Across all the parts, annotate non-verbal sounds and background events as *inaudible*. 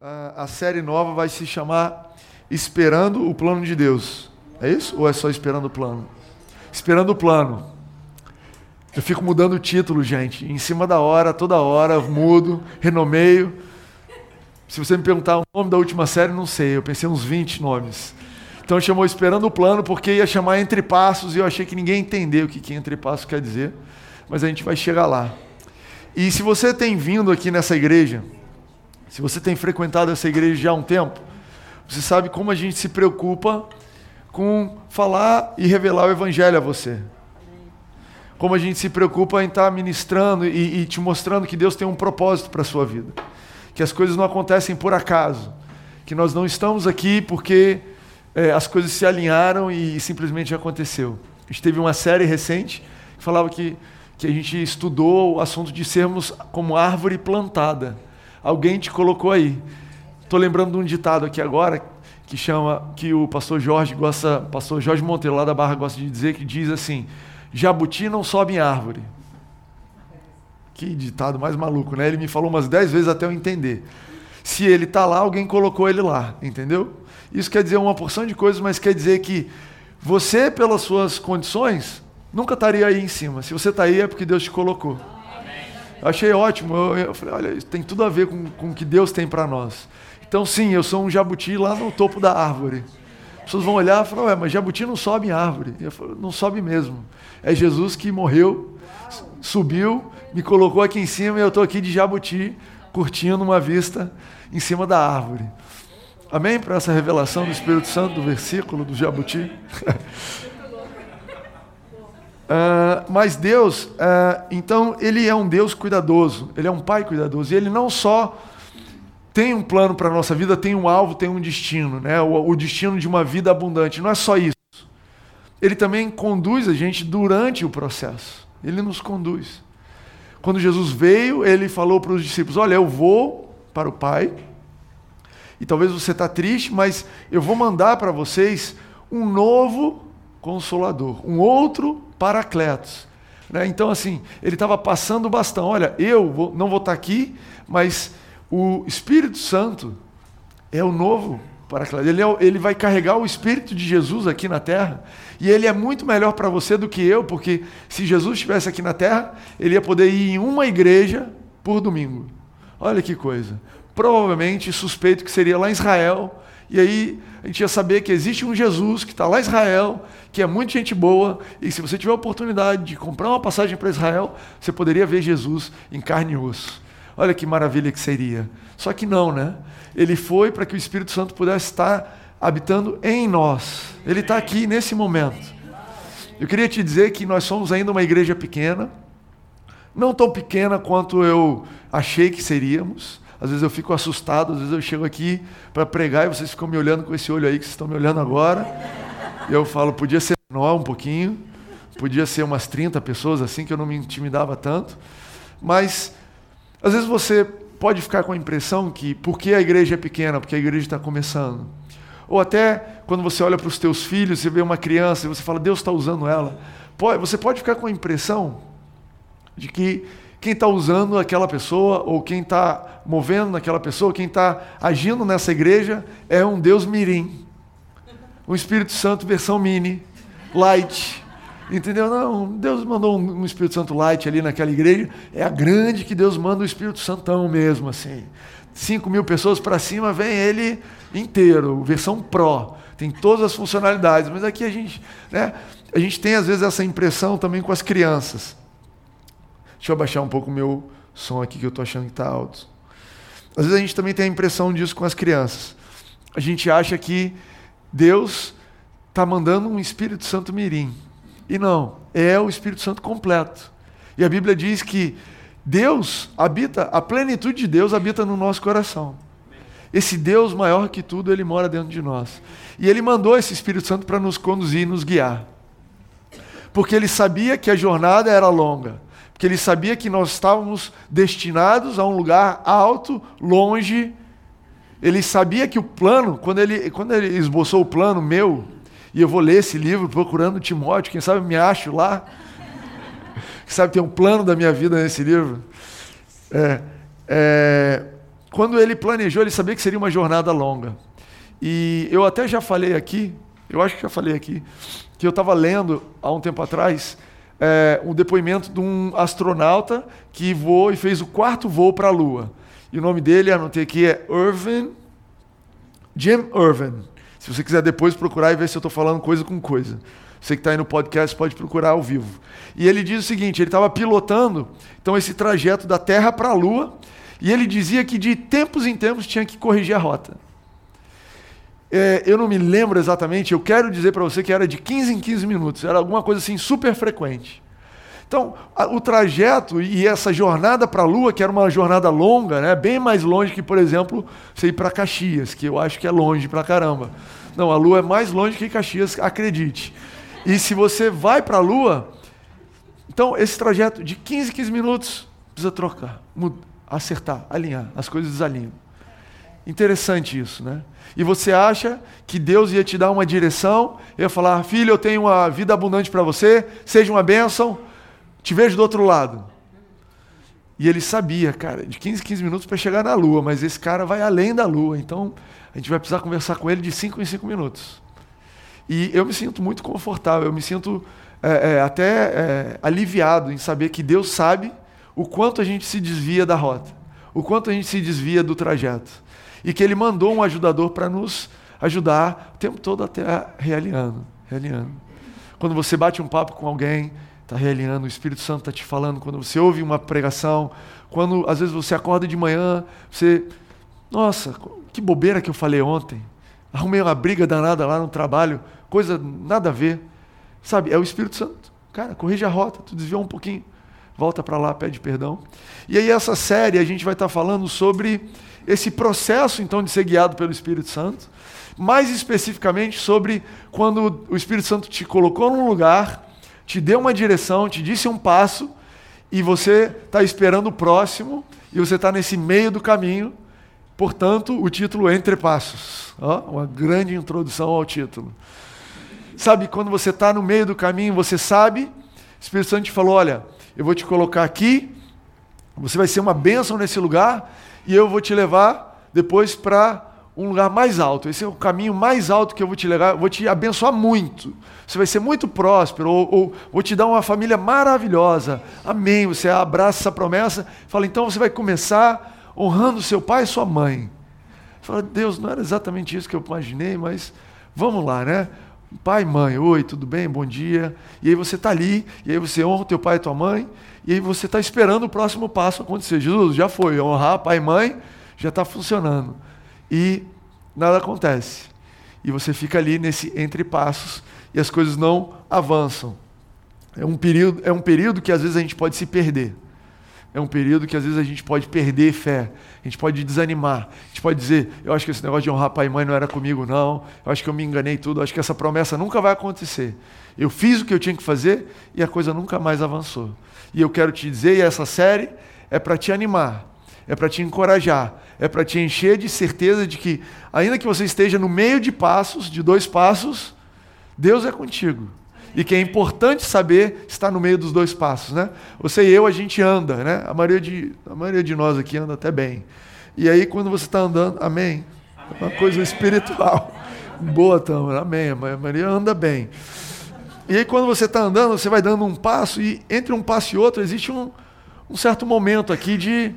a, a série nova vai se chamar Esperando o Plano de Deus. É isso? Ou é só Esperando o Plano? Esperando o Plano. Eu fico mudando o título, gente. Em cima da hora, toda hora, mudo, renomeio. Se você me perguntar o nome da última série, não sei. Eu pensei uns 20 nomes. Então chamou Esperando o Plano porque ia chamar Entre Passos e eu achei que ninguém entendeu o que, que Entre Passos quer dizer. Mas a gente vai chegar lá. E se você tem vindo aqui nessa igreja, se você tem frequentado essa igreja já há um tempo, você sabe como a gente se preocupa com falar e revelar o Evangelho a você. Como a gente se preocupa em estar ministrando e, e te mostrando que Deus tem um propósito para a sua vida. Que as coisas não acontecem por acaso. Que nós não estamos aqui porque é, as coisas se alinharam e simplesmente aconteceu. A gente teve uma série recente que falava que, que a gente estudou o assunto de sermos como árvore plantada. Alguém te colocou aí. Estou lembrando de um ditado aqui agora que chama que o pastor Jorge gosta, pastor Jorge Monteiro lá da Barra gosta de dizer que diz assim: jabuti não sobe em árvore. Que ditado mais maluco, né? Ele me falou umas dez vezes até eu entender. Se ele está lá, alguém colocou ele lá, entendeu? Isso quer dizer uma porção de coisas, mas quer dizer que você, pelas suas condições, nunca estaria aí em cima. Se você está aí, é porque Deus te colocou. Eu achei ótimo. Eu, eu, falei, olha, tem tudo a ver com, com o que Deus tem para nós. Então, sim, eu sou um jabuti lá no topo da árvore. As pessoas vão olhar e falar, ué, mas jabuti não sobe em árvore. Eu falo, não sobe mesmo. É Jesus que morreu, subiu, me colocou aqui em cima e eu estou aqui de jabuti, curtindo uma vista em cima da árvore. Amém? Para essa revelação do Espírito Santo, do versículo do jabuti. *laughs* Uh, mas Deus, uh, então, Ele é um Deus cuidadoso, Ele é um Pai cuidadoso, e Ele não só tem um plano para a nossa vida, tem um alvo, tem um destino, né? O, o, destino de uma vida abundante, não é só isso. Ele também conduz a gente durante o processo, Ele nos conduz. Quando Jesus veio, Ele falou para os discípulos: Olha, eu vou para o Pai, e talvez você está triste, mas eu vou mandar para vocês um novo consolador, um outro paracletos. Né? Então, assim, ele estava passando o bastão. Olha, eu vou, não vou estar tá aqui, mas o Espírito Santo é o novo paracletos. Ele, é, ele vai carregar o Espírito de Jesus aqui na terra. E ele é muito melhor para você do que eu, porque se Jesus estivesse aqui na terra, ele ia poder ir em uma igreja por domingo. Olha que coisa. Provavelmente suspeito que seria lá em Israel. E aí a gente ia saber que existe um Jesus que está lá em Israel, que é muito gente boa, e se você tiver a oportunidade de comprar uma passagem para Israel, você poderia ver Jesus em carne e osso. Olha que maravilha que seria. Só que não, né? Ele foi para que o Espírito Santo pudesse estar habitando em nós. Ele está aqui nesse momento. Eu queria te dizer que nós somos ainda uma igreja pequena, não tão pequena quanto eu achei que seríamos. Às vezes eu fico assustado, às vezes eu chego aqui para pregar e vocês ficam me olhando com esse olho aí que vocês estão me olhando agora. E eu falo, podia ser menor um pouquinho, podia ser umas 30 pessoas assim, que eu não me intimidava tanto. Mas, às vezes você pode ficar com a impressão que, porque a igreja é pequena, porque a igreja está começando. Ou até quando você olha para os teus filhos, você vê uma criança e você fala, Deus está usando ela. Você pode ficar com a impressão de que quem está usando aquela pessoa, ou quem está movendo naquela pessoa, quem está agindo nessa igreja, é um Deus mirim um Espírito Santo versão mini, light. Entendeu? Não, Deus mandou um, Espírito Santo light ali naquela igreja. É a grande que Deus manda o Espírito Santão mesmo, assim. 5 mil pessoas para cima, vem ele inteiro, versão Pro. Tem todas as funcionalidades. Mas aqui a gente, né, a gente tem às vezes essa impressão também com as crianças. Deixa eu abaixar um pouco o meu som aqui, que eu estou achando que está alto. Às vezes a gente também tem a impressão disso com as crianças. A gente acha que Deus está mandando um Espírito Santo mirim. E não, é o Espírito Santo completo. E a Bíblia diz que Deus habita, a plenitude de Deus habita no nosso coração. Esse Deus maior que tudo, ele mora dentro de nós. E ele mandou esse Espírito Santo para nos conduzir e nos guiar. Porque ele sabia que a jornada era longa. Porque ele sabia que nós estávamos destinados a um lugar alto, longe ele sabia que o plano, quando ele, quando ele esboçou o plano meu, e eu vou ler esse livro procurando Timóteo, quem sabe me acho lá. *laughs* Quem sabe tem um plano da minha vida nesse livro. É, é, quando ele planejou, ele sabia que seria uma jornada longa. E eu até já falei aqui, eu acho que já falei aqui, que eu estava lendo há um tempo atrás é, um depoimento de um astronauta que voou e fez o quarto voo para a Lua. E o nome dele, anotei aqui, é Irvin, Jim Irvin. Se você quiser depois procurar e ver se eu estou falando coisa com coisa. Você que está aí no podcast pode procurar ao vivo. E ele diz o seguinte: ele estava pilotando então esse trajeto da Terra para a Lua, e ele dizia que de tempos em tempos tinha que corrigir a rota. É, eu não me lembro exatamente, eu quero dizer para você que era de 15 em 15 minutos, era alguma coisa assim super frequente. Então, a, o trajeto e essa jornada para a Lua, que era uma jornada longa, né, bem mais longe que, por exemplo, você ir para Caxias, que eu acho que é longe para caramba. Não, a Lua é mais longe que Caxias, acredite. E se você vai para a Lua, então esse trajeto de 15, 15 minutos precisa trocar, mudar, acertar, alinhar, as coisas desalinham. Interessante isso, né? E você acha que Deus ia te dar uma direção, ia falar: "Filho, eu tenho uma vida abundante para você, seja uma bênção, te vejo do outro lado". E ele sabia, cara, de 15 15 minutos para chegar na lua, mas esse cara vai além da lua, então a gente vai precisar conversar com ele de 5 em 5 minutos. E eu me sinto muito confortável, eu me sinto é, é, até é, aliviado em saber que Deus sabe o quanto a gente se desvia da rota, o quanto a gente se desvia do trajeto. E que Ele mandou um ajudador para nos ajudar o tempo todo até realinhando, realinhando. Quando você bate um papo com alguém, está realinhando, o Espírito Santo está te falando. Quando você ouve uma pregação, quando às vezes você acorda de manhã, você. Nossa, que bobeira que eu falei ontem. Arrumei uma briga danada lá no trabalho coisa nada a ver. Sabe, é o Espírito Santo. Cara, corrige a rota, tu desviou um pouquinho, volta para lá, pede perdão. E aí essa série a gente vai estar tá falando sobre esse processo então de ser guiado pelo Espírito Santo, mais especificamente sobre quando o Espírito Santo te colocou num lugar, te deu uma direção, te disse um passo e você está esperando o próximo e você está nesse meio do caminho. Portanto, o título Entre Passos. Ó, uma grande introdução ao título. Sabe, quando você está no meio do caminho, você sabe, o Espírito Santo te falou: olha, eu vou te colocar aqui, você vai ser uma bênção nesse lugar, e eu vou te levar depois para um lugar mais alto. Esse é o caminho mais alto que eu vou te levar, vou te abençoar muito. Você vai ser muito próspero, ou, ou vou te dar uma família maravilhosa. Amém. Você abraça essa promessa, fala, então você vai começar honrando seu pai e sua mãe. Fala, Deus, não era exatamente isso que eu imaginei, mas vamos lá, né? Pai, mãe, oi, tudo bem? Bom dia. E aí você está ali, e aí você honra teu pai e tua mãe, e aí você está esperando o próximo passo acontecer. Jesus, já foi, honrar pai e mãe, já está funcionando. E nada acontece. E você fica ali nesse entre passos e as coisas não avançam. É um período, é um período que às vezes a gente pode se perder. É um período que às vezes a gente pode perder fé, a gente pode desanimar, a gente pode dizer: eu acho que esse negócio de honrar pai e mãe não era comigo, não, eu acho que eu me enganei tudo, eu acho que essa promessa nunca vai acontecer. Eu fiz o que eu tinha que fazer e a coisa nunca mais avançou. E eu quero te dizer, e essa série é para te animar, é para te encorajar, é para te encher de certeza de que, ainda que você esteja no meio de passos, de dois passos, Deus é contigo e que é importante saber estar no meio dos dois passos, né? Você e eu a gente anda, né? A maioria de a maioria de nós aqui anda até bem. E aí quando você está andando, amém. É uma coisa espiritual. Boa, Tâmara, amém. A Maria anda bem. E aí quando você está andando, você vai dando um passo e entre um passo e outro existe um, um certo momento aqui de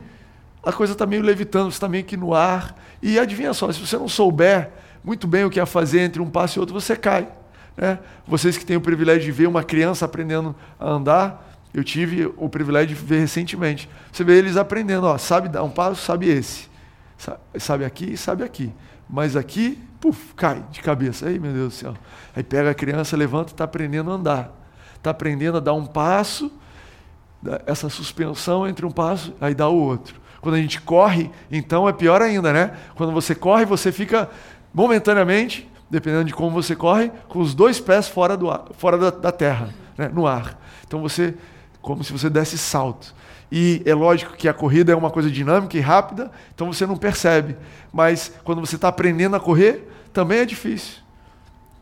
a coisa está meio levitando, você está meio que no ar. E adivinha só, se você não souber muito bem o que é fazer entre um passo e outro, você cai. Né? Vocês que têm o privilégio de ver uma criança aprendendo a andar, eu tive o privilégio de ver recentemente. Você vê eles aprendendo, ó, sabe dar um passo, sabe esse. Sabe aqui, sabe aqui. Mas aqui, puf, cai de cabeça. Aí, meu Deus do céu. Aí pega a criança, levanta está aprendendo a andar. Está aprendendo a dar um passo, essa suspensão entre um passo, aí dá o outro. Quando a gente corre, então é pior ainda, né? Quando você corre, você fica momentaneamente dependendo de como você corre, com os dois pés fora, do ar, fora da, da terra, né, no ar. Então você, como se você desse salto. E é lógico que a corrida é uma coisa dinâmica e rápida, então você não percebe. Mas quando você está aprendendo a correr, também é difícil.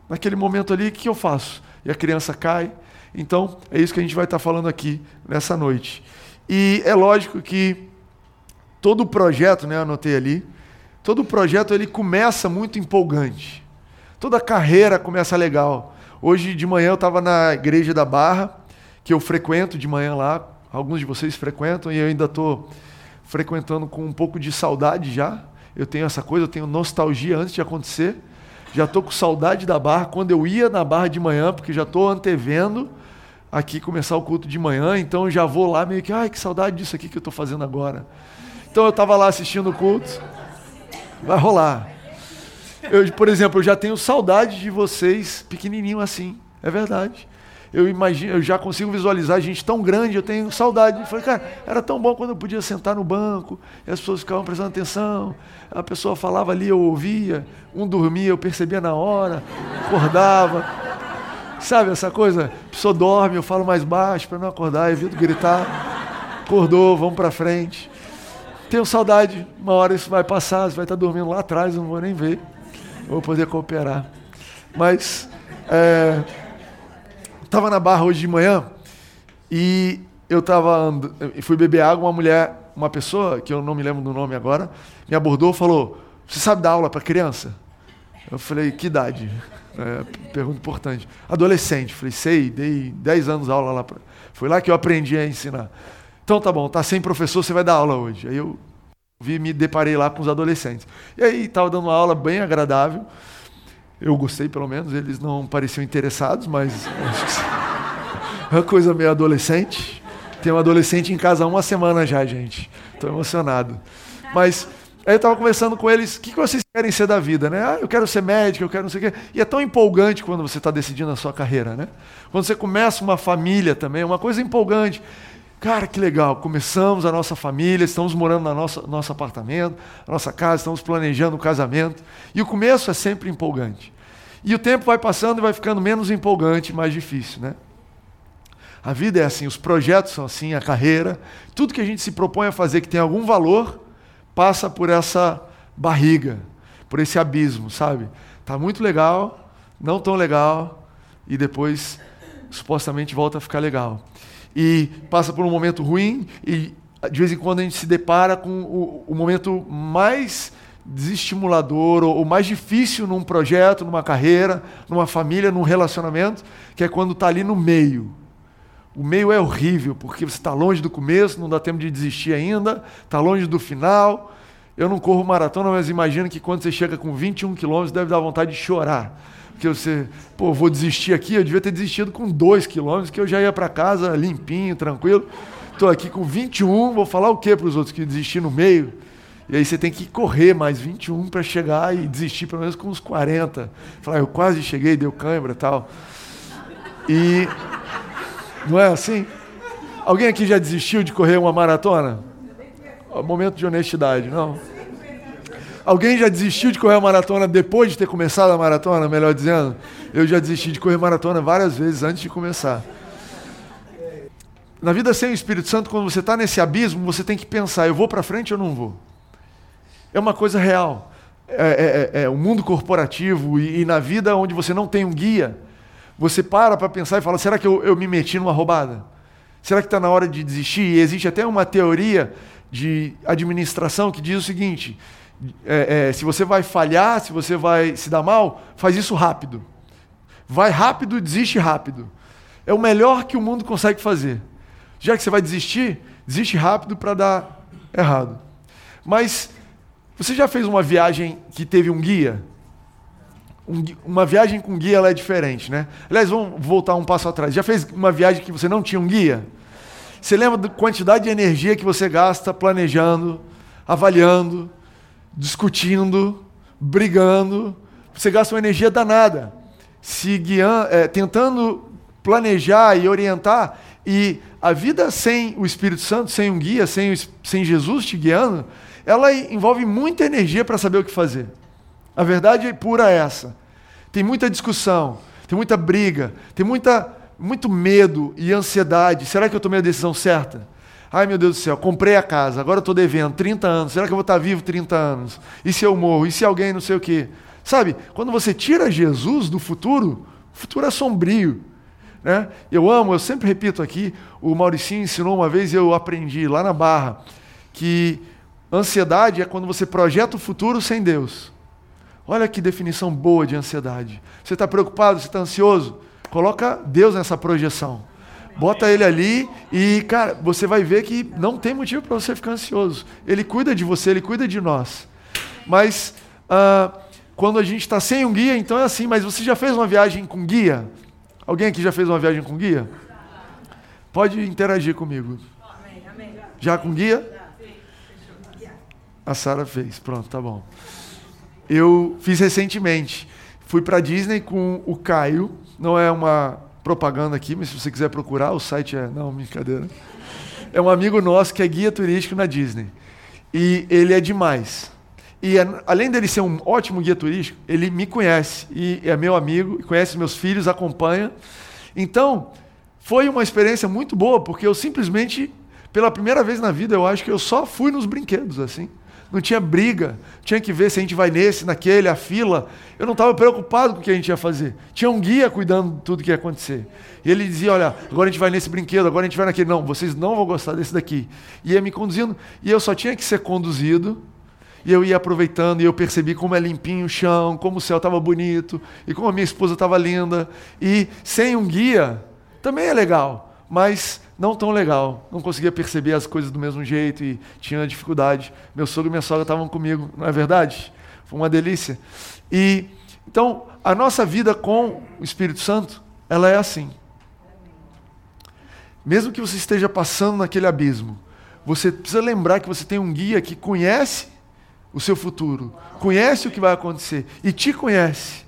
Naquele momento ali, o que eu faço? E a criança cai. Então, é isso que a gente vai estar tá falando aqui nessa noite. E é lógico que todo projeto, né, anotei ali, todo projeto ele começa muito empolgante. Toda carreira começa legal. Hoje de manhã eu estava na igreja da Barra, que eu frequento de manhã lá, alguns de vocês frequentam e eu ainda estou frequentando com um pouco de saudade já. Eu tenho essa coisa, eu tenho nostalgia antes de acontecer. Já estou com saudade da barra quando eu ia na barra de manhã, porque já estou antevendo aqui começar o culto de manhã, então já vou lá meio que, ai, que saudade disso aqui que eu estou fazendo agora. Então eu estava lá assistindo o culto, vai rolar. Eu, por exemplo, eu já tenho saudade de vocês pequenininho assim, é verdade eu imagino, eu já consigo visualizar gente tão grande, eu tenho saudade. Falei, cara, era tão bom quando eu podia sentar no banco, e as pessoas ficavam prestando atenção, a pessoa falava ali, eu ouvia, um dormia, eu percebia na hora, acordava. Sabe essa coisa? A pessoa dorme, eu falo mais baixo para não acordar, evito gritar. Acordou, vamos para frente. Tenho saudade, uma hora isso vai passar, você vai estar dormindo lá atrás, eu não vou nem ver. Vou poder cooperar. Mas é, Estava na barra hoje de manhã e eu tava fui beber água, uma mulher, uma pessoa, que eu não me lembro do nome agora, me abordou falou: Você sabe dar aula para criança? Eu falei: Que idade? É, pergunta importante. Adolescente. Falei: Sei, dei 10 anos aula lá. Foi lá que eu aprendi a ensinar. Então tá bom, tá sem professor, você vai dar aula hoje. Aí eu vi, me deparei lá com os adolescentes. E aí estava dando uma aula bem agradável. Eu gostei, pelo menos. Eles não pareciam interessados, mas é uma coisa meio adolescente. Tem um adolescente em casa há uma semana já, gente. Estou emocionado. Mas aí eu estava conversando com eles, o que, que vocês querem ser da vida, né? Ah, eu quero ser médico, eu quero não sei o quê. E é tão empolgante quando você está decidindo a sua carreira, né? Quando você começa uma família também, é uma coisa empolgante. Cara, que legal, começamos a nossa família, estamos morando no nosso, nosso apartamento, nossa casa, estamos planejando o casamento. E o começo é sempre empolgante. E o tempo vai passando e vai ficando menos empolgante, mais difícil, né? A vida é assim, os projetos são assim, a carreira, tudo que a gente se propõe a fazer que tem algum valor, passa por essa barriga, por esse abismo, sabe? Tá muito legal, não tão legal, e depois supostamente volta a ficar legal e passa por um momento ruim e de vez em quando a gente se depara com o, o momento mais desestimulador ou, ou mais difícil num projeto, numa carreira, numa família, num relacionamento, que é quando está ali no meio. O meio é horrível, porque você está longe do começo, não dá tempo de desistir ainda, está longe do final. Eu não corro maratona, mas imagino que quando você chega com 21 quilômetros, deve dar vontade de chorar que você, pô, vou desistir aqui, eu devia ter desistido com 2 quilômetros, que eu já ia para casa limpinho, tranquilo. Estou aqui com 21, vou falar o que para os outros que desistir no meio? E aí você tem que correr mais 21 para chegar e desistir pelo menos com uns 40. Falar, eu quase cheguei, deu cãibra tal. E não é assim? Alguém aqui já desistiu de correr uma maratona? Momento de honestidade, não? Alguém já desistiu de correr a maratona depois de ter começado a maratona, melhor dizendo? Eu já desisti de correr maratona várias vezes antes de começar. Na vida sem o Espírito Santo, quando você está nesse abismo, você tem que pensar: eu vou para frente ou não vou? É uma coisa real. É, é, é, é o mundo corporativo e, e, na vida onde você não tem um guia, você para para pensar e fala: será que eu, eu me meti numa roubada? Será que está na hora de desistir? E existe até uma teoria de administração que diz o seguinte: é, é, se você vai falhar, se você vai se dar mal, faz isso rápido. Vai rápido e desiste rápido. É o melhor que o mundo consegue fazer. Já que você vai desistir, desiste rápido para dar errado. Mas você já fez uma viagem que teve um guia? Um, uma viagem com guia ela é diferente, né? Aliás, vamos voltar um passo atrás. Já fez uma viagem que você não tinha um guia? Você lembra da quantidade de energia que você gasta planejando, avaliando, discutindo, brigando, você gasta uma energia danada, se guiando, é, tentando planejar e orientar, e a vida sem o Espírito Santo, sem um guia, sem, sem Jesus te guiando, ela envolve muita energia para saber o que fazer. A verdade é pura essa. Tem muita discussão, tem muita briga, tem muita, muito medo e ansiedade. Será que eu tomei a decisão certa? Ai meu Deus do céu, comprei a casa, agora estou devendo 30 anos, será que eu vou estar vivo 30 anos? E se eu morro? E se alguém não sei o quê? Sabe, quando você tira Jesus do futuro, o futuro é sombrio. Né? Eu amo, eu sempre repito aqui, o Mauricinho ensinou uma vez e eu aprendi lá na Barra, que Ansiedade é quando você projeta o futuro sem Deus. Olha que definição boa de ansiedade. Você está preocupado, você está ansioso? Coloca Deus nessa projeção. Bota ele ali e, cara, você vai ver que não tem motivo para você ficar ansioso. Ele cuida de você, ele cuida de nós. Mas uh, quando a gente está sem um guia, então é assim. Mas você já fez uma viagem com guia? Alguém aqui já fez uma viagem com guia? Pode interagir comigo. Já com guia? A Sara fez. Pronto, tá bom. Eu fiz recentemente. Fui para Disney com o Caio. Não é uma propaganda aqui, mas se você quiser procurar, o site é. Não, brincadeira. É um amigo nosso que é guia turístico na Disney. E ele é demais. E além dele ser um ótimo guia turístico, ele me conhece e é meu amigo, conhece meus filhos, acompanha. Então, foi uma experiência muito boa, porque eu simplesmente, pela primeira vez na vida, eu acho que eu só fui nos brinquedos assim. Não tinha briga, tinha que ver se a gente vai nesse, naquele, a fila. Eu não estava preocupado com o que a gente ia fazer. Tinha um guia cuidando de tudo que ia acontecer. E ele dizia: Olha, agora a gente vai nesse brinquedo, agora a gente vai naquele. Não, vocês não vão gostar desse daqui. E ia me conduzindo. E eu só tinha que ser conduzido e eu ia aproveitando e eu percebi como é limpinho o chão, como o céu estava bonito e como a minha esposa estava linda. E sem um guia também é legal, mas não tão legal. Não conseguia perceber as coisas do mesmo jeito e tinha dificuldade. Meu sogro e minha sogra estavam comigo, não é verdade? Foi uma delícia. E então a nossa vida com o Espírito Santo, ela é assim. Mesmo que você esteja passando naquele abismo, você precisa lembrar que você tem um guia que conhece o seu futuro, conhece o que vai acontecer e te conhece.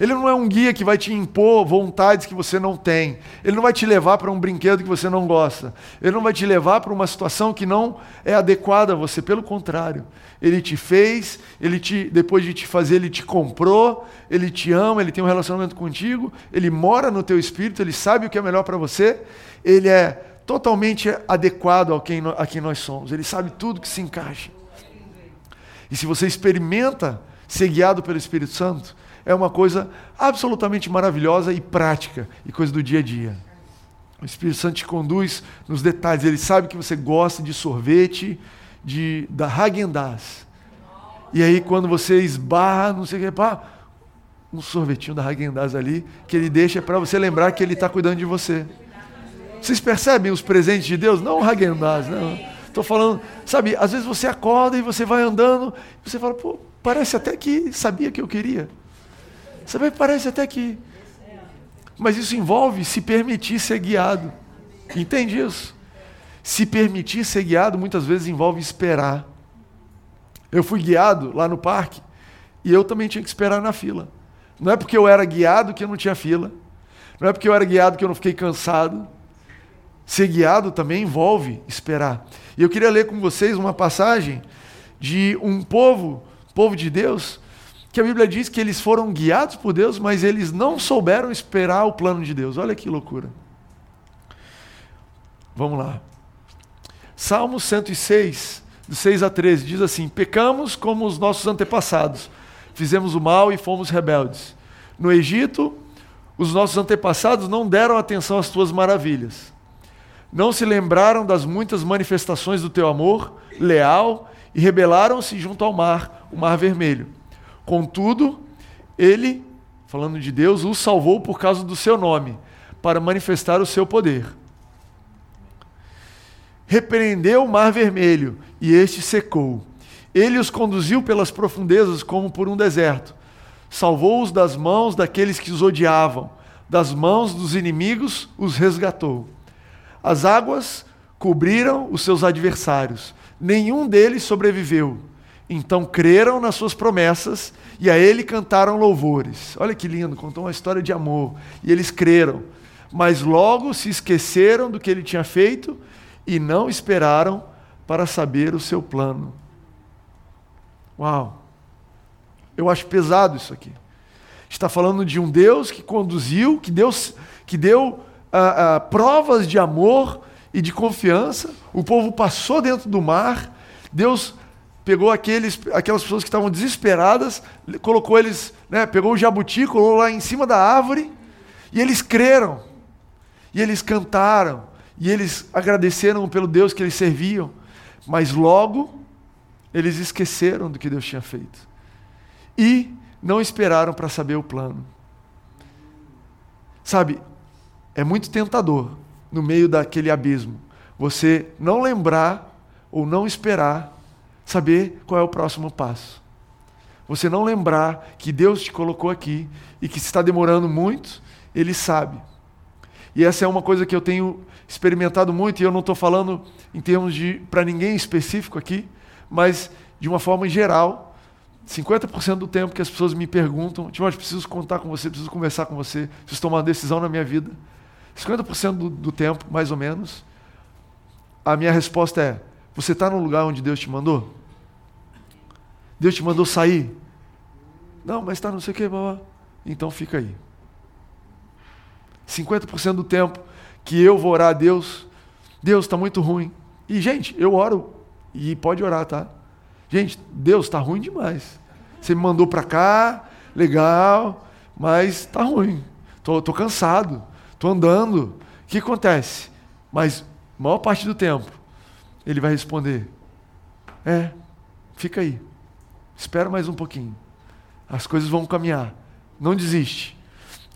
Ele não é um guia que vai te impor vontades que você não tem. Ele não vai te levar para um brinquedo que você não gosta. Ele não vai te levar para uma situação que não é adequada a você. Pelo contrário, ele te fez, ele te, depois de te fazer, ele te comprou, ele te ama, ele tem um relacionamento contigo, ele mora no teu espírito, ele sabe o que é melhor para você. Ele é totalmente adequado a quem, a quem nós somos. Ele sabe tudo que se encaixa. E se você experimenta ser guiado pelo Espírito Santo, é uma coisa absolutamente maravilhosa e prática e coisa do dia a dia. O Espírito Santo te conduz nos detalhes. Ele sabe que você gosta de sorvete, de da Häagen-Dazs. E aí quando você esbarra, não sei o que, pá, um sorvetinho da Häagen-Dazs ali, que ele deixa para você lembrar que ele está cuidando de você. Vocês percebem os presentes de Deus? Não o Häagen-Dazs, não. Estou falando, sabe, às vezes você acorda e você vai andando, e você fala, pô, parece até que sabia que eu queria. Sabe, parece até que. Mas isso envolve se permitir ser guiado. Entende isso? Se permitir ser guiado muitas vezes envolve esperar. Eu fui guiado lá no parque e eu também tinha que esperar na fila. Não é porque eu era guiado que eu não tinha fila. Não é porque eu era guiado que eu não fiquei cansado. Ser guiado também envolve esperar. E eu queria ler com vocês uma passagem de um povo, povo de Deus, que a Bíblia diz que eles foram guiados por Deus, mas eles não souberam esperar o plano de Deus. Olha que loucura. Vamos lá. Salmo 106, do 6 a 13, diz assim: Pecamos como os nossos antepassados, fizemos o mal e fomos rebeldes. No Egito, os nossos antepassados não deram atenção às tuas maravilhas não se lembraram das muitas manifestações do teu amor leal e rebelaram-se junto ao mar, o mar vermelho. Contudo, ele, falando de Deus, os salvou por causa do seu nome, para manifestar o seu poder. Repreendeu o mar vermelho e este secou. Ele os conduziu pelas profundezas como por um deserto. Salvou-os das mãos daqueles que os odiavam, das mãos dos inimigos os resgatou. As águas cobriram os seus adversários, nenhum deles sobreviveu. Então creram nas suas promessas e a ele cantaram louvores. Olha que lindo, contou uma história de amor. E eles creram, mas logo se esqueceram do que ele tinha feito e não esperaram para saber o seu plano. Uau! Eu acho pesado isso aqui. Está falando de um Deus que conduziu, que Deus que deu ah, ah, provas de amor e de confiança. O povo passou dentro do mar. Deus pegou aqueles, aquelas pessoas que estavam desesperadas, colocou eles, né, pegou o jabuti, colocou lá em cima da árvore, e eles creram, e eles cantaram, e eles agradeceram pelo Deus que eles serviam. Mas logo Eles esqueceram do que Deus tinha feito. E não esperaram para saber o plano. Sabe, é muito tentador, no meio daquele abismo, você não lembrar ou não esperar saber qual é o próximo passo. Você não lembrar que Deus te colocou aqui e que se está demorando muito, Ele sabe. E essa é uma coisa que eu tenho experimentado muito, e eu não estou falando em termos de para ninguém específico aqui, mas de uma forma geral. 50% do tempo que as pessoas me perguntam, Timóteo, preciso contar com você, preciso conversar com você, preciso tomar uma decisão na minha vida. 50% do, do tempo, mais ou menos, a minha resposta é: você está no lugar onde Deus te mandou? Deus te mandou sair? Não, mas está não sei o que, babá. Então fica aí. 50% do tempo que eu vou orar a Deus, Deus está muito ruim. E, gente, eu oro, e pode orar, tá? Gente, Deus está ruim demais. Você me mandou para cá, legal, mas está ruim. Tô, tô cansado, tô andando. O que acontece? Mas maior parte do tempo ele vai responder: É, fica aí. Espera mais um pouquinho. As coisas vão caminhar. Não desiste.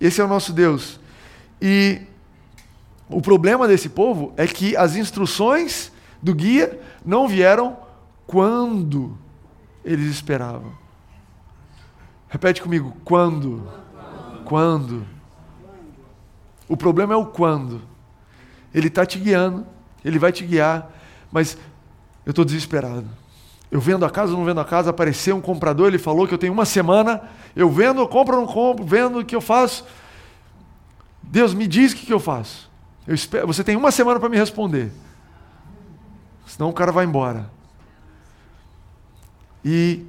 Esse é o nosso Deus. E o problema desse povo é que as instruções do guia não vieram quando eles esperavam. Repete comigo: quando? Quando? O problema é o quando. Ele está te guiando, ele vai te guiar, mas eu estou desesperado. Eu vendo a casa, não vendo a casa, apareceu um comprador, ele falou que eu tenho uma semana, eu vendo, eu compro, não compro, vendo o que eu faço. Deus me diz o que, eu faço. Eu espero, você tem uma semana para me responder. Senão o cara vai embora. E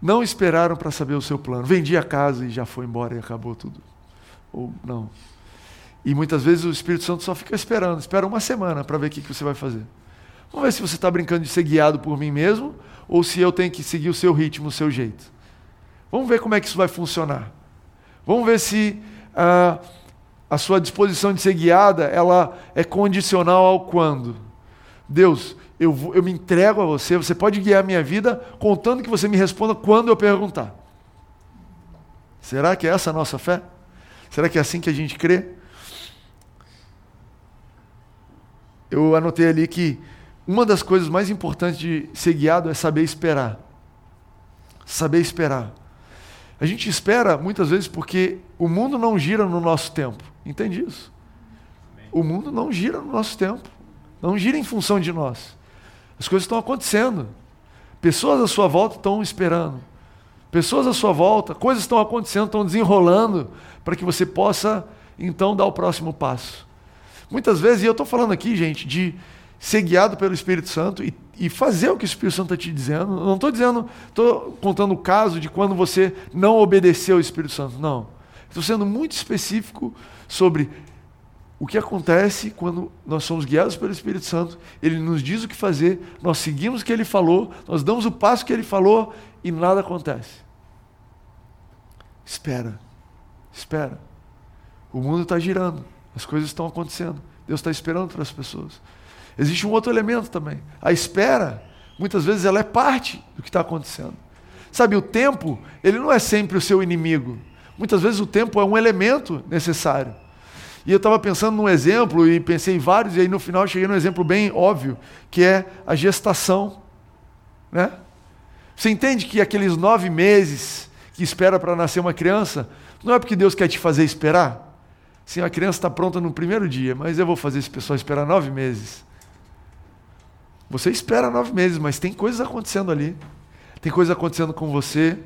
não esperaram para saber o seu plano. Vendi a casa e já foi embora e acabou tudo. Ou não. E muitas vezes o Espírito Santo só fica esperando, espera uma semana para ver o que você vai fazer. Vamos ver se você está brincando de ser guiado por mim mesmo ou se eu tenho que seguir o seu ritmo, o seu jeito. Vamos ver como é que isso vai funcionar. Vamos ver se ah, a sua disposição de ser guiada ela é condicional ao quando. Deus, eu, eu me entrego a você, você pode guiar a minha vida contando que você me responda quando eu perguntar. Será que é essa a nossa fé? Será que é assim que a gente crê? Eu anotei ali que uma das coisas mais importantes de ser guiado é saber esperar. Saber esperar. A gente espera muitas vezes porque o mundo não gira no nosso tempo. Entende isso? O mundo não gira no nosso tempo. Não gira em função de nós. As coisas estão acontecendo. Pessoas à sua volta estão esperando. Pessoas à sua volta, coisas estão acontecendo, estão desenrolando para que você possa então dar o próximo passo. Muitas vezes, e eu estou falando aqui, gente, de ser guiado pelo Espírito Santo e, e fazer o que o Espírito Santo está te dizendo. Não estou dizendo, estou contando o caso de quando você não obedeceu ao Espírito Santo. Não. Estou sendo muito específico sobre o que acontece quando nós somos guiados pelo Espírito Santo. Ele nos diz o que fazer, nós seguimos o que ele falou, nós damos o passo que ele falou e nada acontece. Espera, espera. O mundo está girando, as coisas estão acontecendo. Deus está esperando para as pessoas. Existe um outro elemento também. A espera, muitas vezes, ela é parte do que está acontecendo. Sabe, o tempo, ele não é sempre o seu inimigo. Muitas vezes o tempo é um elemento necessário. E eu estava pensando num exemplo e pensei em vários, e aí no final cheguei num exemplo bem óbvio, que é a gestação. Né? Você entende que aqueles nove meses que espera para nascer uma criança, não é porque Deus quer te fazer esperar? Sim, a criança está pronta no primeiro dia, mas eu vou fazer esse pessoal esperar nove meses. Você espera nove meses, mas tem coisas acontecendo ali. Tem coisas acontecendo com você,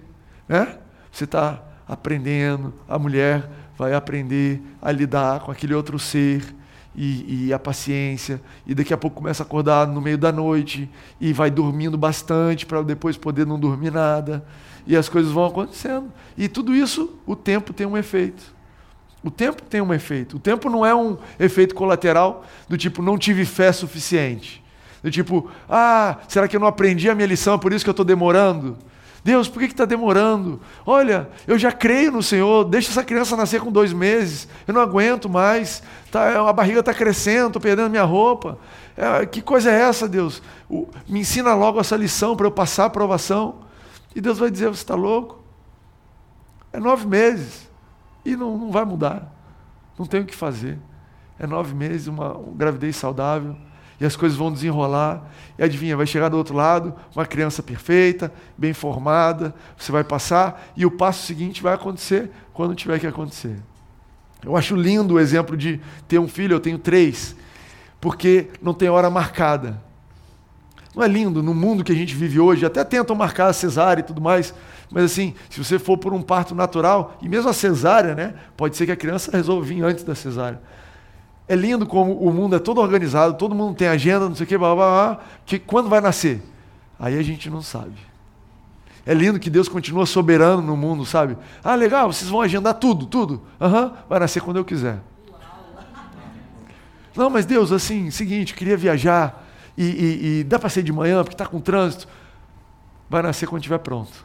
né? Você está aprendendo, a mulher vai aprender a lidar com aquele outro ser e, e, a paciência, e daqui a pouco começa a acordar no meio da noite e vai dormindo bastante para depois poder não dormir nada, e as coisas vão acontecendo. E tudo isso, o tempo tem um efeito. O tempo tem um efeito. O tempo não é um efeito colateral do tipo, não tive fé suficiente. Do tipo, ah, será que eu não aprendi a minha lição, é por isso que eu estou demorando? Deus, por que está demorando? Olha, eu já creio no Senhor, deixa essa criança nascer com dois meses, eu não aguento mais, tá, a barriga está crescendo, estou perdendo minha roupa. É, que coisa é essa, Deus? O, me ensina logo essa lição para eu passar a aprovação. E Deus vai dizer: você está louco? É nove meses e não, não vai mudar, não tem o que fazer. É nove meses, uma, uma gravidez saudável e as coisas vão desenrolar. E adivinha, vai chegar do outro lado uma criança perfeita, bem formada, você vai passar e o passo seguinte vai acontecer quando tiver que acontecer. Eu acho lindo o exemplo de ter um filho, eu tenho três, porque não tem hora marcada. Não é lindo no mundo que a gente vive hoje? Até tentam marcar a cesárea e tudo mais, mas assim, se você for por um parto natural, e mesmo a cesárea, né? Pode ser que a criança resolva vir antes da cesárea. É lindo como o mundo é todo organizado, todo mundo tem agenda, não sei o que, blá, blá, blá, que quando vai nascer? Aí a gente não sabe. É lindo que Deus continua soberano no mundo, sabe? Ah, legal, vocês vão agendar tudo, tudo. Uhum, vai nascer quando eu quiser. Não, mas Deus, assim, seguinte, queria viajar e, e, e dá para ser de manhã porque está com trânsito. Vai nascer quando estiver pronto.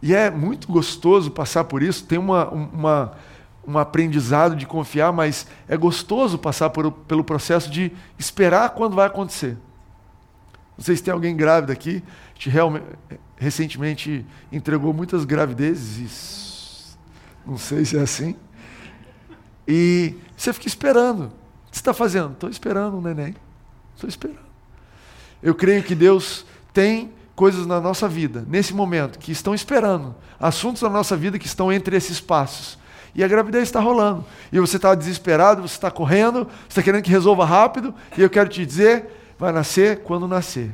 E é muito gostoso passar por isso. Tem uma, uma um aprendizado de confiar, mas é gostoso passar por, pelo processo de esperar quando vai acontecer. Não sei se tem alguém grávida aqui. Realmente, recentemente entregou muitas gravidezes. Não sei se é assim. E você fica esperando. O que você está fazendo? Estou esperando o neném. Estou esperando. Eu creio que Deus tem coisas na nossa vida, nesse momento, que estão esperando. Assuntos na nossa vida que estão entre esses passos e a gravidez está rolando. E você está desesperado, você está correndo, você está querendo que resolva rápido, e eu quero te dizer: vai nascer quando nascer.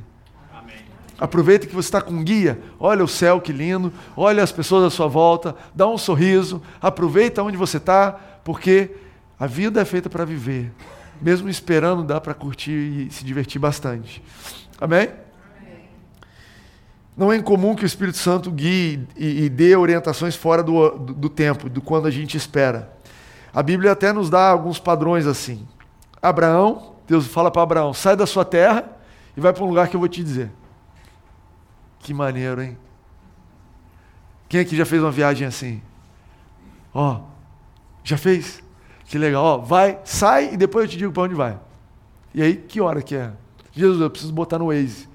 Aproveita que você está com guia, olha o céu que lindo, olha as pessoas à sua volta, dá um sorriso, aproveita onde você está, porque a vida é feita para viver. Mesmo esperando, dá para curtir e se divertir bastante. Amém? Não é incomum que o Espírito Santo guie e, e dê orientações fora do, do, do tempo, do quando a gente espera. A Bíblia até nos dá alguns padrões assim. Abraão, Deus fala para Abraão: sai da sua terra e vai para um lugar que eu vou te dizer. Que maneiro, hein? Quem aqui já fez uma viagem assim? Ó, oh, já fez? Que legal. Ó, oh, vai, sai e depois eu te digo para onde vai. E aí, que hora que é? Jesus, eu preciso botar no Waze.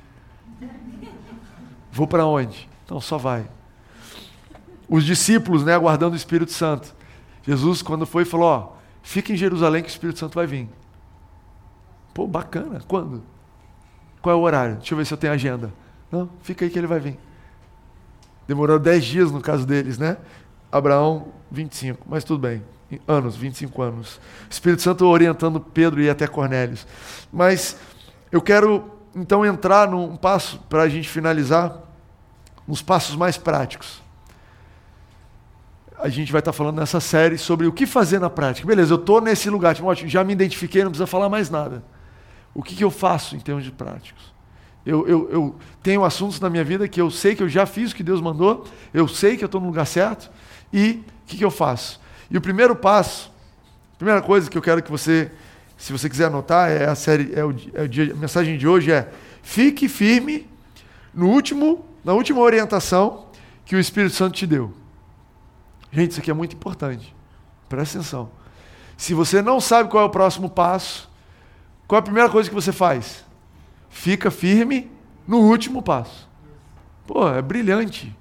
Vou para onde? Então só vai. Os discípulos, né, aguardando o Espírito Santo. Jesus, quando foi, falou: Ó, fica em Jerusalém que o Espírito Santo vai vir. Pô, bacana. Quando? Qual é o horário? Deixa eu ver se eu tenho agenda. Não, fica aí que ele vai vir. Demorou 10 dias no caso deles, né? Abraão, 25, mas tudo bem. Anos, 25 anos. Espírito Santo orientando Pedro e até Cornélios. Mas eu quero então entrar num passo para a gente finalizar nos passos mais práticos. A gente vai estar falando nessa série sobre o que fazer na prática. Beleza, eu estou nesse lugar, Timóteo, já me identifiquei, não precisa falar mais nada. O que, que eu faço em termos de práticos? Eu, eu, eu, tenho assuntos na minha vida que eu sei que eu já fiz o que Deus mandou, eu sei que eu estou no lugar certo, e o que, que eu faço? E o primeiro passo, a primeira coisa que eu quero que você, se você quiser anotar, é a série, é o, é o dia, a mensagem de hoje é fique firme no último na última orientação que o Espírito Santo te deu. Gente, isso aqui é muito importante. Presta atenção. Se você não sabe qual é o próximo passo, qual é a primeira coisa que você faz? Fica firme no último passo. Pô, é brilhante.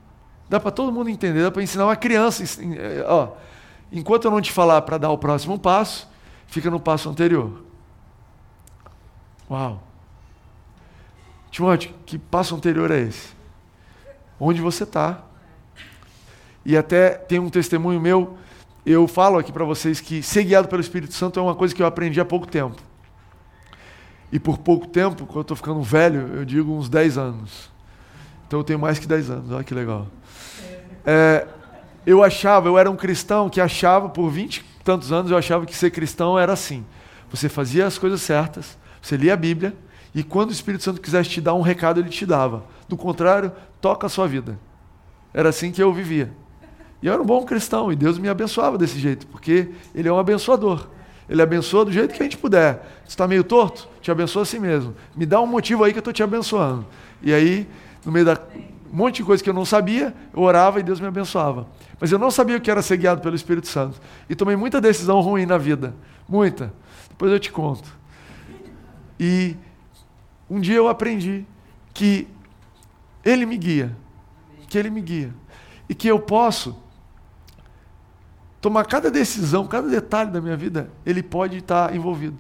Dá para todo mundo entender, dá para ensinar uma criança. É, ó, enquanto eu não te falar para dar o próximo passo, fica no passo anterior. Uau. Timóteo, que passo anterior é esse? Onde você está. E até tem um testemunho meu, eu falo aqui para vocês que ser guiado pelo Espírito Santo é uma coisa que eu aprendi há pouco tempo. E por pouco tempo, quando eu estou ficando velho, eu digo uns 10 anos. Então eu tenho mais que 10 anos, olha que legal. É, eu achava, eu era um cristão que achava, por 20 e tantos anos, eu achava que ser cristão era assim. Você fazia as coisas certas, você lia a Bíblia, e quando o Espírito Santo quisesse te dar um recado, ele te dava. Do contrário, toca a sua vida. Era assim que eu vivia. E eu era um bom cristão e Deus me abençoava desse jeito, porque Ele é um abençoador. Ele abençoa do jeito que a gente puder. Você está meio torto? Te abençoa assim mesmo. Me dá um motivo aí que eu estou te abençoando. E aí, no meio da, um monte de coisa que eu não sabia, eu orava e Deus me abençoava. Mas eu não sabia o que era ser guiado pelo Espírito Santo. E tomei muita decisão ruim na vida. Muita. Depois eu te conto. E um dia eu aprendi que Ele me guia. Que Ele me guia. E que eu posso tomar cada decisão, cada detalhe da minha vida, Ele pode estar envolvido.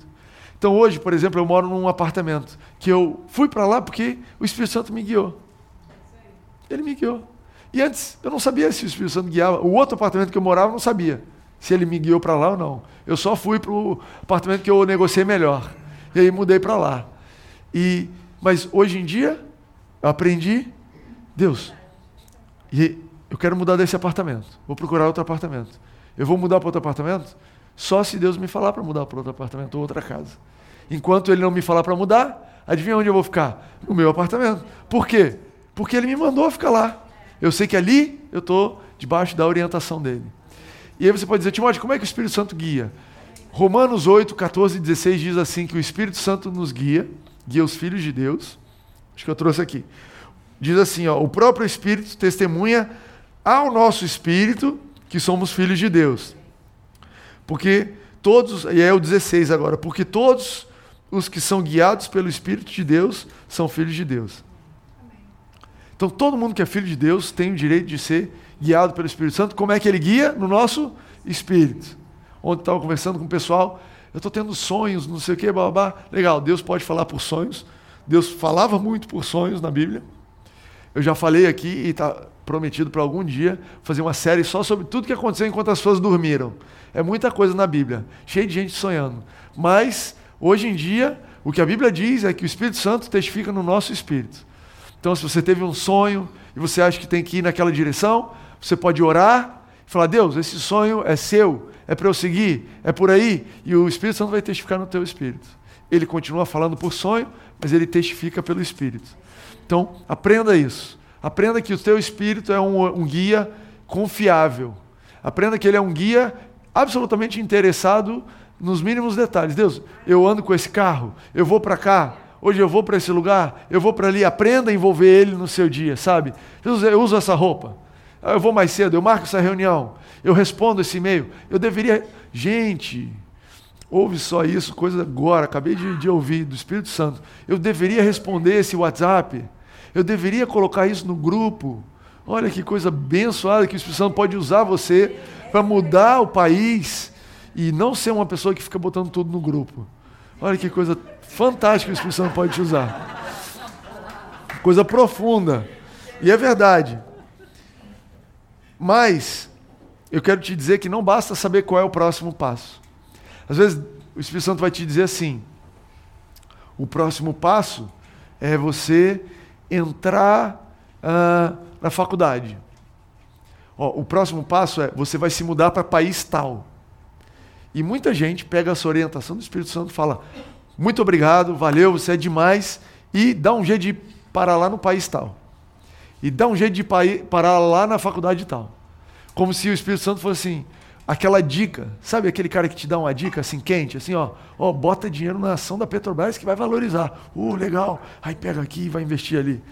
Então hoje, por exemplo, eu moro num apartamento que eu fui para lá porque o Espírito Santo me guiou. Ele me guiou. E antes eu não sabia se o Espírito Santo guiava. O outro apartamento que eu morava eu não sabia se ele me guiou para lá ou não. Eu só fui para o apartamento que eu negociei melhor. E aí mudei para lá. E mas hoje em dia eu aprendi, Deus, e eu quero mudar desse apartamento. Vou procurar outro apartamento. Eu vou mudar para outro apartamento só se Deus me falar para mudar para outro apartamento ou outra casa. Enquanto Ele não me falar para mudar, adivinha onde eu vou ficar? No meu apartamento. Por quê? Porque Ele me mandou ficar lá. Eu sei que ali eu estou debaixo da orientação dele. E aí você pode dizer, Timóteo, como é que o Espírito Santo guia? Romanos 8, 14 e 16 diz assim que o Espírito Santo nos guia, guia os filhos de Deus. Acho que eu trouxe aqui. Diz assim, ó, o próprio Espírito testemunha ao nosso espírito que somos filhos de Deus. Porque todos, e é o 16 agora, porque todos os que são guiados pelo Espírito de Deus são filhos de Deus. Então todo mundo que é filho de Deus tem o direito de ser guiado pelo Espírito Santo. Como é que ele guia? No nosso espírito. Ontem estava conversando com o pessoal, eu estou tendo sonhos, não sei o que, babá. Legal, Deus pode falar por sonhos. Deus falava muito por sonhos na Bíblia. Eu já falei aqui e está prometido para algum dia fazer uma série só sobre tudo que aconteceu enquanto as pessoas dormiram. É muita coisa na Bíblia, cheio de gente sonhando. Mas, hoje em dia, o que a Bíblia diz é que o Espírito Santo testifica no nosso espírito. Então, se você teve um sonho e você acha que tem que ir naquela direção, você pode orar e falar: Deus, esse sonho é seu, é para eu seguir, é por aí. E o Espírito Santo vai testificar no teu espírito. Ele continua falando por sonho, mas ele testifica pelo Espírito. Então, aprenda isso. Aprenda que o teu espírito é um, um guia confiável. Aprenda que ele é um guia absolutamente interessado nos mínimos detalhes. Deus, eu ando com esse carro, eu vou para cá, hoje eu vou para esse lugar, eu vou para ali. Aprenda a envolver ele no seu dia, sabe? Deus, eu uso essa roupa, eu vou mais cedo, eu marco essa reunião, eu respondo esse e-mail. Eu deveria. Gente, ouve só isso, coisa agora, acabei de, de ouvir do Espírito Santo. Eu deveria responder esse WhatsApp. Eu deveria colocar isso no grupo. Olha que coisa abençoada que o Espírito Santo pode usar você para mudar o país e não ser uma pessoa que fica botando tudo no grupo. Olha que coisa fantástica que o Espírito Santo pode te usar. Coisa profunda. E é verdade. Mas eu quero te dizer que não basta saber qual é o próximo passo. Às vezes o Espírito Santo vai te dizer assim: o próximo passo é você entrar uh, na faculdade. Ó, o próximo passo é você vai se mudar para país tal. E muita gente pega essa orientação do Espírito Santo e fala: muito obrigado, valeu, você é demais, e dá um jeito de parar lá no país tal. E dá um jeito de parar lá na faculdade tal. Como se o Espírito Santo fosse assim, aquela dica, sabe aquele cara que te dá uma dica assim quente, assim, ó, ó, bota dinheiro na ação da Petrobras que vai valorizar. Uh, legal. Aí pega aqui e vai investir ali.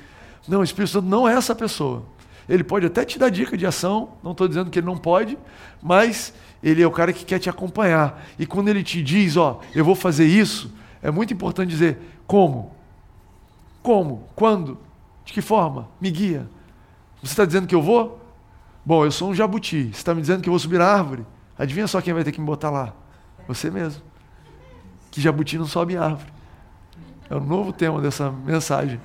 Não, o Espírito Santo não é essa pessoa. Ele pode até te dar dica de ação, não estou dizendo que ele não pode, mas ele é o cara que quer te acompanhar. E quando ele te diz, ó, eu vou fazer isso, é muito importante dizer como. Como? Quando? De que forma? Me guia. Você está dizendo que eu vou? Bom, eu sou um jabuti. Você está me dizendo que eu vou subir na árvore? Adivinha só quem vai ter que me botar lá? Você mesmo. Que jabuti não sobe árvore. É o novo tema dessa mensagem.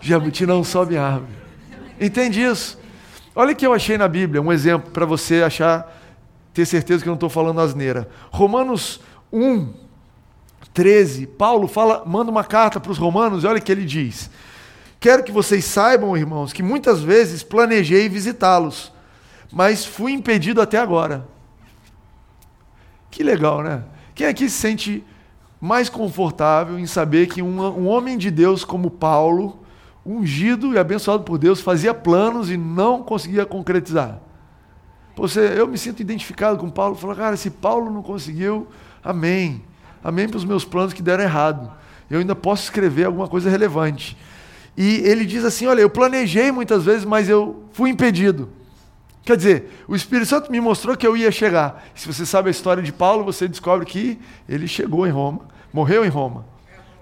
Jabuti não sobe árvore. Entende isso? Olha o que eu achei na Bíblia, um exemplo para você achar, ter certeza que eu não estou falando asneira. Romanos 1, 13, Paulo fala, manda uma carta para os romanos e olha o que ele diz. Quero que vocês saibam, irmãos, que muitas vezes planejei visitá-los, mas fui impedido até agora. Que legal, né? Quem aqui se sente mais confortável em saber que um, um homem de Deus como Paulo ungido e abençoado por Deus, fazia planos e não conseguia concretizar. Você, eu me sinto identificado com Paulo, falo, cara, se Paulo não conseguiu, amém. Amém para os meus planos que deram errado. Eu ainda posso escrever alguma coisa relevante. E ele diz assim: Olha, eu planejei muitas vezes, mas eu fui impedido. Quer dizer, o Espírito Santo me mostrou que eu ia chegar. Se você sabe a história de Paulo, você descobre que ele chegou em Roma, morreu em Roma.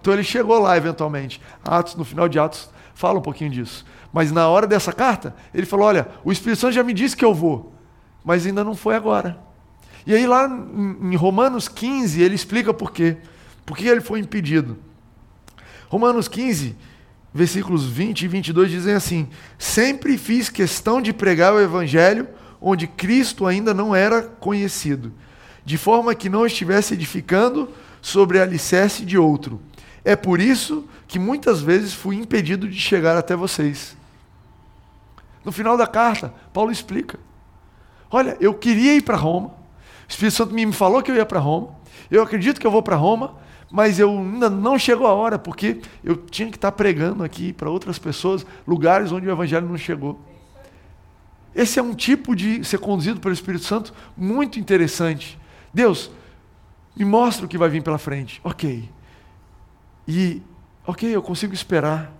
Então ele chegou lá eventualmente. Atos, no final de Atos, fala um pouquinho disso. Mas na hora dessa carta, ele falou: Olha, o Espírito Santo já me disse que eu vou, mas ainda não foi agora. E aí, lá em Romanos 15, ele explica por quê. Por que ele foi impedido. Romanos 15, versículos 20 e 22 dizem assim: Sempre fiz questão de pregar o evangelho onde Cristo ainda não era conhecido, de forma que não estivesse edificando sobre alicerce de outro. É por isso que muitas vezes fui impedido de chegar até vocês. No final da carta, Paulo explica: Olha, eu queria ir para Roma, o Espírito Santo me falou que eu ia para Roma, eu acredito que eu vou para Roma, mas eu ainda não chegou a hora, porque eu tinha que estar pregando aqui para outras pessoas, lugares onde o Evangelho não chegou. Esse é um tipo de ser conduzido pelo Espírito Santo muito interessante. Deus, me mostra o que vai vir pela frente. Ok. E, ok, eu consigo esperar.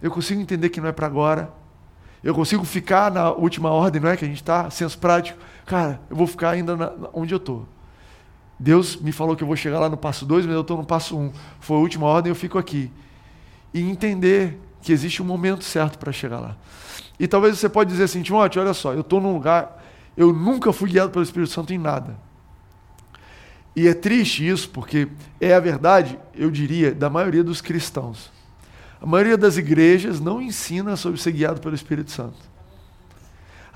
Eu consigo entender que não é para agora. Eu consigo ficar na última ordem, não é que a gente está, senso prático. Cara, eu vou ficar ainda na, onde eu estou. Deus me falou que eu vou chegar lá no passo 2, mas eu estou no passo 1. Um. Foi a última ordem, eu fico aqui. E entender que existe um momento certo para chegar lá. E talvez você pode dizer assim, Timóteo, olha só, eu estou num lugar, eu nunca fui guiado pelo Espírito Santo em nada. E é triste isso, porque é a verdade, eu diria, da maioria dos cristãos. A maioria das igrejas não ensina sobre ser guiado pelo Espírito Santo.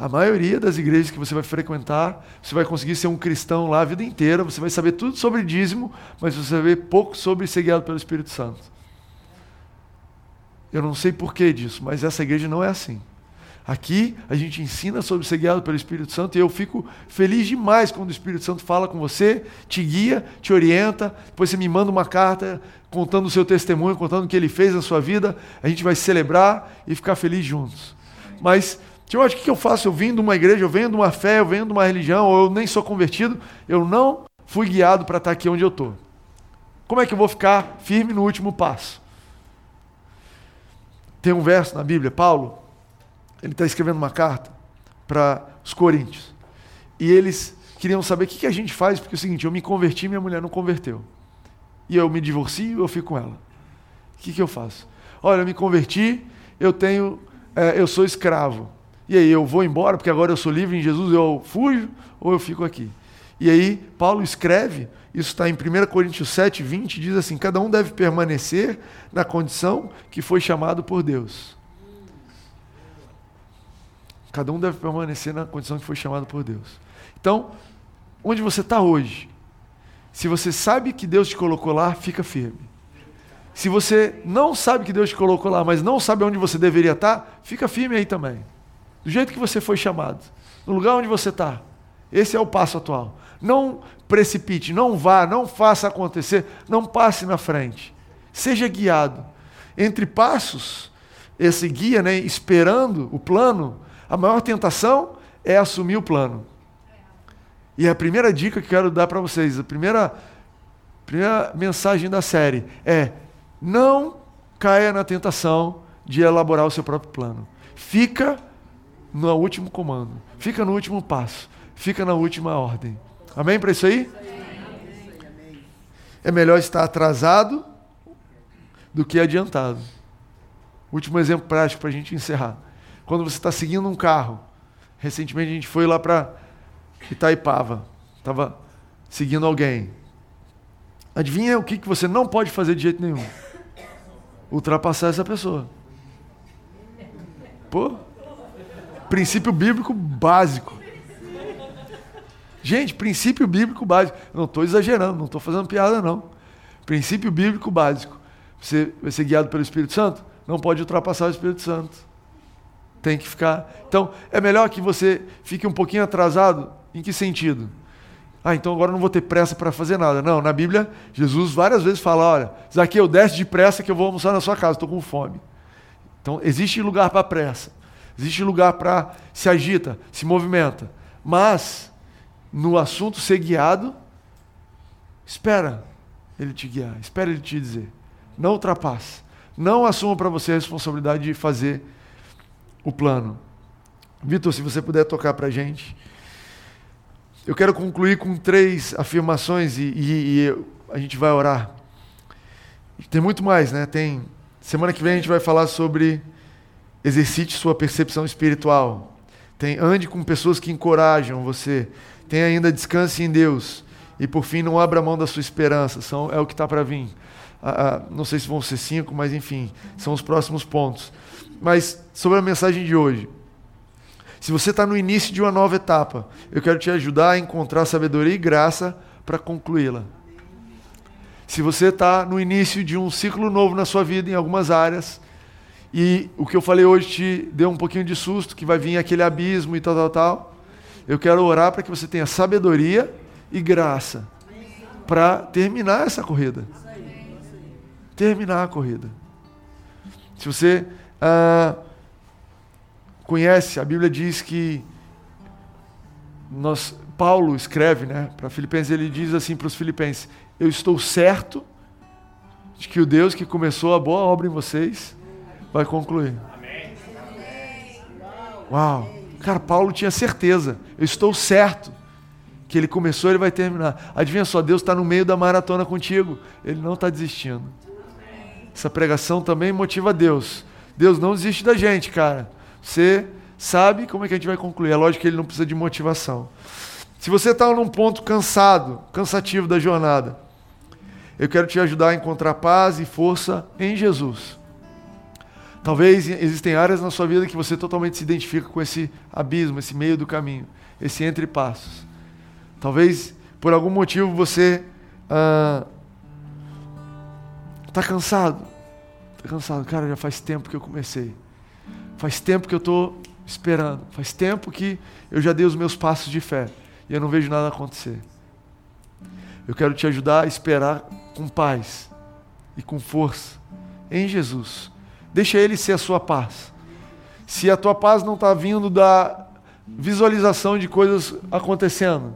A maioria das igrejas que você vai frequentar, você vai conseguir ser um cristão lá a vida inteira, você vai saber tudo sobre dízimo, mas você vai ver pouco sobre ser guiado pelo Espírito Santo. Eu não sei porquê disso, mas essa igreja não é assim. Aqui a gente ensina sobre ser guiado pelo Espírito Santo e eu fico feliz demais quando o Espírito Santo fala com você, te guia, te orienta, depois você me manda uma carta contando o seu testemunho, contando o que ele fez na sua vida, a gente vai celebrar e ficar feliz juntos. Mas Timóteo, o que eu faço? Eu vim de uma igreja, eu venho de uma fé, eu venho de uma religião, ou eu nem sou convertido, eu não fui guiado para estar aqui onde eu estou. Como é que eu vou ficar firme no último passo? Tem um verso na Bíblia, Paulo, ele está escrevendo uma carta para os coríntios. E eles queriam saber o que, que a gente faz, porque é o seguinte, eu me converti, minha mulher não converteu. E eu me divorcio, eu fico com ela. O que, que eu faço? Olha, eu me converti, eu tenho, é, eu sou escravo. E aí, eu vou embora porque agora eu sou livre em Jesus, eu fujo ou eu fico aqui? E aí, Paulo escreve, isso está em 1 Coríntios 7, 20, diz assim: cada um deve permanecer na condição que foi chamado por Deus. Cada um deve permanecer na condição que foi chamado por Deus. Então, onde você está hoje, se você sabe que Deus te colocou lá, fica firme. Se você não sabe que Deus te colocou lá, mas não sabe onde você deveria estar, fica firme aí também do jeito que você foi chamado, no lugar onde você está. Esse é o passo atual. Não precipite, não vá, não faça acontecer, não passe na frente. Seja guiado. Entre passos, esse guia, né, esperando o plano, a maior tentação é assumir o plano. E a primeira dica que quero dar para vocês, a primeira, primeira mensagem da série é: não caia na tentação de elaborar o seu próprio plano. Fica no último comando, fica no último passo, fica na última ordem. Amém para isso aí? É melhor estar atrasado do que adiantado. Último exemplo prático para a gente encerrar. Quando você está seguindo um carro, recentemente a gente foi lá para Itaipava, estava seguindo alguém. Adivinha o que, que você não pode fazer de jeito nenhum? Ultrapassar essa pessoa. Pô, Princípio bíblico básico. Gente, princípio bíblico básico. Não estou exagerando, não estou fazendo piada, não. Princípio bíblico básico. Você vai ser guiado pelo Espírito Santo? Não pode ultrapassar o Espírito Santo. Tem que ficar. Então, é melhor que você fique um pouquinho atrasado. Em que sentido? Ah, então agora não vou ter pressa para fazer nada. Não, na Bíblia, Jesus várias vezes fala: olha, Zaqueu, desce depressa que eu vou almoçar na sua casa, estou com fome. Então, existe lugar para pressa. Existe lugar para se agita, se movimenta. Mas, no assunto ser guiado, espera ele te guiar, espera ele te dizer. Não ultrapasse. Não assuma para você a responsabilidade de fazer o plano. Vitor, se você puder tocar para a gente. Eu quero concluir com três afirmações e, e, e, a gente vai orar. Tem muito mais, né? Tem semana que vem a gente vai falar sobre exercite sua percepção espiritual. Tem ande com pessoas que encorajam você. Tem ainda descanse em Deus. E por fim, não abra mão da sua esperança. São, é o que está para vir. Ah, ah, não sei se vão ser cinco, mas enfim, são os próximos pontos. Mas sobre a mensagem de hoje. Se você está no início de uma nova etapa, eu quero te ajudar a encontrar sabedoria e graça para concluí-la. Se você está no início de um ciclo novo na sua vida em algumas áreas, e o que eu falei hoje te deu um pouquinho de susto, que vai vir aquele abismo e tal, tal, tal, eu quero orar para que você tenha sabedoria e graça para terminar essa corrida. Terminar a corrida. Se você. Ah, conhece, a Bíblia diz que nós, Paulo escreve né, para Filipenses, ele diz assim para os Filipenses: Eu estou certo de que o Deus que começou a boa obra em vocês vai concluir. Uau! Cara, Paulo tinha certeza. Eu estou certo que ele começou, ele vai terminar. Adivinha só, Deus está no meio da maratona contigo. Ele não está desistindo. Essa pregação também motiva Deus. Deus não desiste da gente, cara. Você sabe como é que a gente vai concluir. É lógico que ele não precisa de motivação. Se você está num ponto cansado, cansativo da jornada, eu quero te ajudar a encontrar paz e força em Jesus. Talvez existem áreas na sua vida que você totalmente se identifica com esse abismo, esse meio do caminho, esse entre passos. Talvez por algum motivo você está ah, cansado. Está cansado. Cara, já faz tempo que eu comecei. Faz tempo que eu estou esperando. Faz tempo que eu já dei os meus passos de fé e eu não vejo nada acontecer. Eu quero te ajudar a esperar com paz e com força em Jesus. Deixa Ele ser a sua paz. Se a tua paz não está vindo da visualização de coisas acontecendo,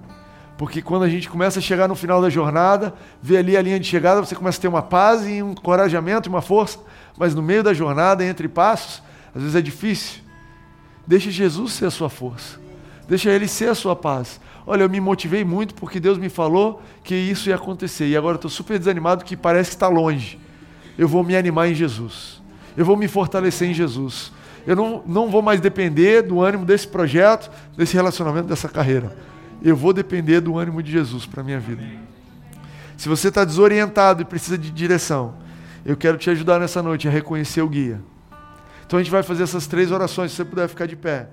porque quando a gente começa a chegar no final da jornada, vê ali a linha de chegada, você começa a ter uma paz e um encorajamento e uma força, mas no meio da jornada, entre passos, às vezes é difícil. Deixe Jesus ser a sua força. Deixa Ele ser a sua paz. Olha, eu me motivei muito porque Deus me falou que isso ia acontecer. E agora estou super desanimado que parece que está longe. Eu vou me animar em Jesus. Eu vou me fortalecer em Jesus. Eu não, não vou mais depender do ânimo desse projeto, desse relacionamento, dessa carreira. Eu vou depender do ânimo de Jesus para a minha vida. Se você está desorientado e precisa de direção, eu quero te ajudar nessa noite a reconhecer o guia. Então a gente vai fazer essas três orações, se você puder ficar de pé.